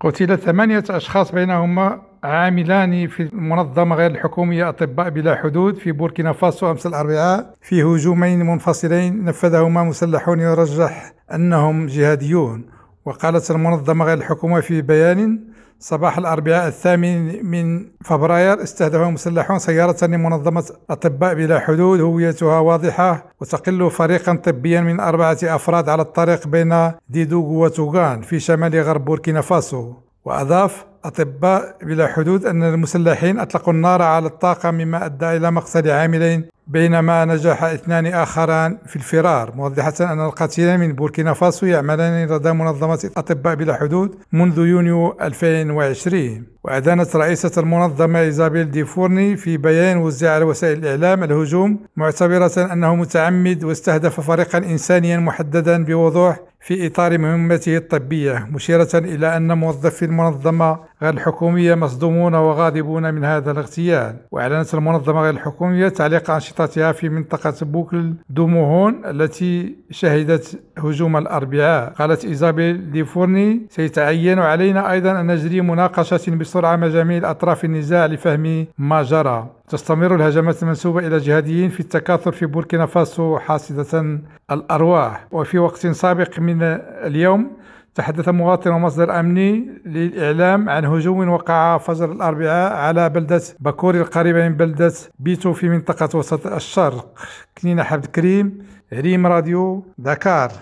قتل ثمانية أشخاص بينهم عاملان في المنظمة غير الحكومية أطباء بلا حدود في بوركينا فاسو أمس الأربعاء. في هجومين منفصلين نفذهما مسلحون يرجح أنهم جهاديون. وقالت المنظمة غير الحكومية في بيان صباح الأربعاء الثامن من فبراير استهدف مسلحون سيارة لمنظمة أطباء بلا حدود هويتها واضحة وتقل فريقا طبيا من أربعة أفراد على الطريق بين ديدوغ وتوغان في شمال غرب بوركينا فاسو. وأضاف أطباء بلا حدود أن المسلحين أطلقوا النار على الطاقم مما أدى إلى مقتل عاملين بينما نجح اثنان آخران في الفرار. موضحة أن القاتلين من بوركينا فاسو يعملان لدى منظمة أطباء بلا حدود منذ يونيو 2020 وأدانت رئيسة المنظمة إيزابيل ديفورني في بيان وزع على وسائل الإعلام الهجوم معتبرة أنه متعمد واستهدف فريقا إنسانيا محددا بوضوح في إطار مهمته الطبية مشيرة إلى أن موظفي المنظمة الحكومية مصدومون وغاضبون من هذا الاغتيال. وأعلنت المنظمة غير الحكومية تعليق أنشطتها في منطقة بوكل دو موهون التي شهدت هجوم الأربعاء. قالت إيزابيل ديفورني سيتعين علينا أيضا أن نجري مناقشة بسرعة مع جميع أطراف النزاع لفهم ما جرى. تستمر الهجمات المنسوبة إلى جهاديين في التكاثر في بوركينا فاسو حاصدة الأرواح. وفي وقت سابق من اليوم تحدث مواطن ومصدر أمني للإعلام عن هجوم وقع فجر الأربعاء على بلدة باكوري القريبة من بلدة بيتو في منطقة وسط الشرق. كنينة حبد كريم ريم راديو دكار